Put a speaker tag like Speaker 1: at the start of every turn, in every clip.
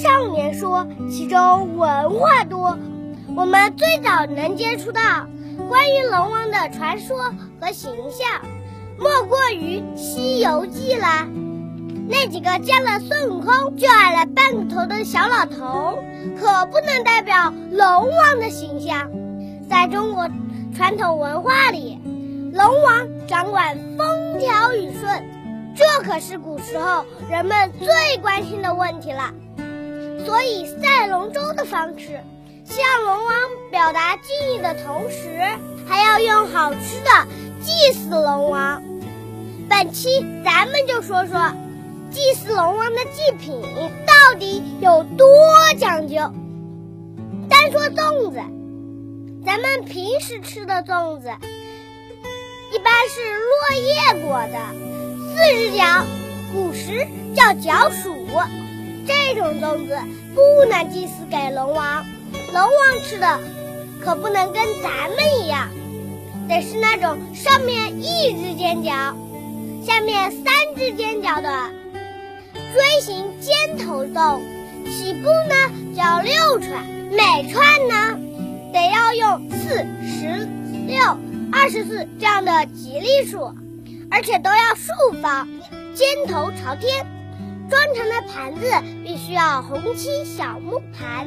Speaker 1: 少年说，其中文化多。我们最早能接触到关于龙王的传说和形象，莫过于《西游记》了。那几个见了孙悟空就矮了半个头的小老头，可不能代表龙王的形象。在中国传统文化里，龙王掌管风调雨顺，这可是古时候人们最关心的问题了。所以赛龙舟的方式，向龙王表达敬意的同时，还要用好吃的祭祀龙王。本期咱们就说说。祭祀龙王的祭品到底有多讲究？单说粽子，咱们平时吃的粽子一般是落叶裹的，四只角，古时叫角黍。这种粽子不能祭祀给龙王，龙王吃的可不能跟咱们一样，得是那种上面一只尖角，下面三只尖角的。锥形尖头粽，起步呢叫六串，每串呢得要用四、十六、二十四这样的吉利数，而且都要竖方，尖头朝天。装成的盘子必须要红漆小木盘。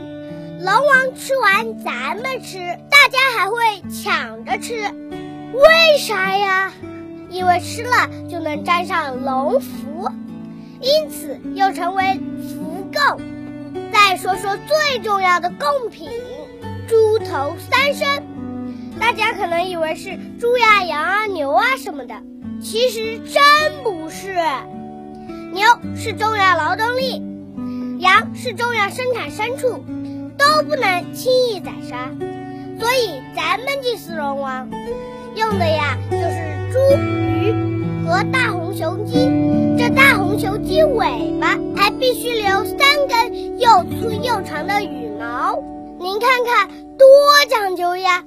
Speaker 1: 龙王吃完咱们吃，大家还会抢着吃，为啥呀？因为吃了就能沾上龙福。因此又成为福贡。再说说最重要的贡品——猪头三牲。大家可能以为是猪呀、羊啊、牛啊什么的，其实真不是。牛是重要劳动力，羊是重要生产牲畜，都不能轻易宰杀。所以咱们祭祀龙王用的呀，就是猪、鱼和大红雄鸡。这大红熊鸡尾巴还必须留三根又粗又长的羽毛，您看看多讲究呀！